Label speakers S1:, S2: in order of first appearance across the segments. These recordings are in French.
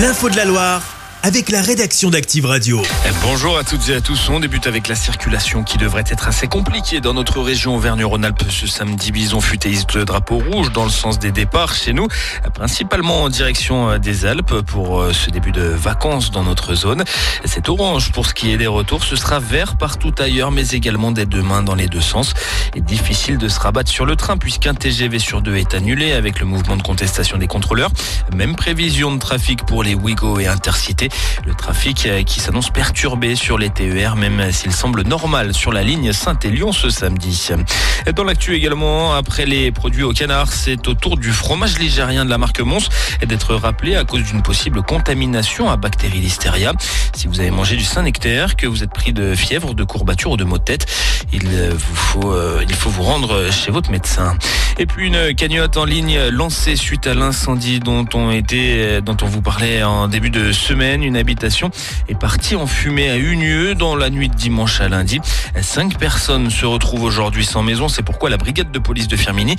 S1: L'info de la Loire avec la rédaction d'Active Radio.
S2: Bonjour à toutes et à tous. On débute avec la circulation qui devrait être assez compliquée dans notre région Auvergne-Rhône-Alpes ce samedi. Bison futéiste le drapeau rouge dans le sens des départs chez nous, principalement en direction des Alpes pour euh, ce début de vacances dans notre zone. C'est orange pour ce qui est des retours. Ce sera vert partout ailleurs, mais également dès demain dans les deux sens. Et difficile de se rabattre sur le train puisqu'un TGV sur deux est annulé avec le mouvement de contestation des contrôleurs. Même prévision de trafic pour les Ouigo et Intercités. Le trafic euh, qui s'annonce perturbé sur les TER, même s'il semble normal sur la ligne Saint-Élion ce samedi. Dans l'actu également, après les produits au canard, c'est au tour du fromage ligérien de la marque Mons d'être rappelé à cause d'une possible contamination à bactéries listeria. Si vous avez mangé du Saint-Nectaire, que vous êtes pris de fièvre, de courbatures ou de maux de tête, il vous faut, euh, il faut vous rendre chez votre médecin. Et puis une cagnotte en ligne lancée suite à l'incendie dont on était, dont on vous parlait en début de semaine. Une habitation est partie en fumée à Unieux dans la nuit de dimanche à lundi. Cinq personnes se retrouvent aujourd'hui sans maison. C'est pourquoi la brigade de police de Firmini,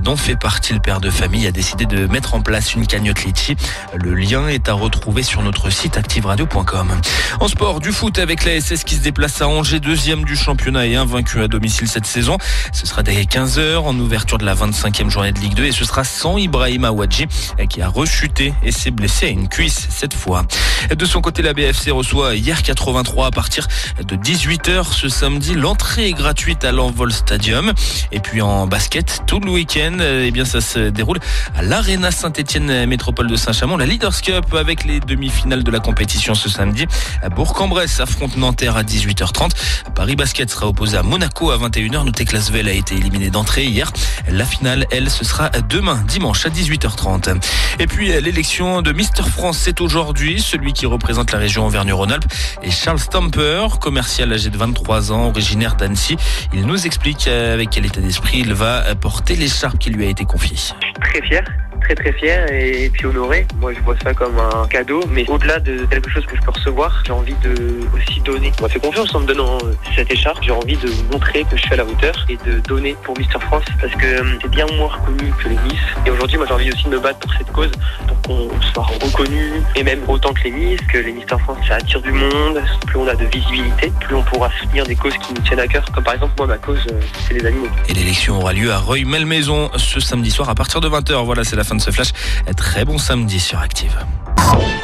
S2: dont fait partie le père de famille, a décidé de mettre en place une cagnotte Litchi. Le lien est à retrouver sur notre site activeradio.com. En sport, du foot avec la SS qui se déplace à Angers, deuxième du championnat et invaincu à domicile cette saison. Ce sera dès 15h en ouverture de la 25e journée de Ligue 2 et ce sera sans Ibrahim Awadji qui a rechuté et s'est blessé à une cuisse cette fois. De son côté, la BFC reçoit hier 83 à partir de 18h ce samedi. L'entrée est gratuite à l'Envol Stadium. Et puis en basket, tout le week-end, eh bien ça se déroule à l'Arena Saint-Etienne Métropole de Saint-Chamond, la Leaders Cup avec les demi-finales de la compétition ce samedi. Bourg-en-Bresse affronte Nanterre à 18h30. Paris Basket sera opposé à Monaco à 21h. Notez que Lasvel a été éliminé d'entrée hier. La finale, elle, ce sera demain, dimanche à 18h30. Et puis l'élection de Mister France, c'est aujourd'hui. Celui qui représente la région Auvergne-Rhône-Alpes et Charles Stamper, commercial âgé de 23 ans, originaire d'Annecy. Il nous explique avec quel état d'esprit il va porter l'écharpe qui lui a été confiée.
S3: Je suis très fier très très fier et puis honoré. Moi je vois ça comme un cadeau, mais au-delà de quelque chose que je peux recevoir, j'ai envie de aussi donner. On m'a fait confiance en me donnant cette écharpe. J'ai envie de montrer que je suis à la hauteur et de donner pour Mister France parce que c'est bien moins reconnu que les Miss. Et aujourd'hui moi j'ai envie aussi de me battre pour cette cause, pour qu'on soit reconnu et même autant que les Miss, que les Mister France ça attire du monde. Plus on a de visibilité, plus on pourra soutenir des causes qui nous tiennent à cœur. Comme par exemple moi ma cause c'est les animaux.
S2: Et l'élection aura lieu à Reuil-Malmaison ce samedi soir à partir de 20h. Voilà c'est la fin de ce flash. Très bon samedi sur Active.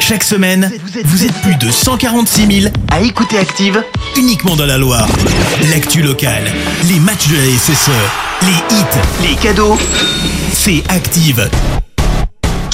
S1: Chaque semaine, vous êtes plus de 146 000 à écouter Active uniquement dans la Loire. L'actu locale, les matchs de la SSE, les hits, les cadeaux, c'est Active.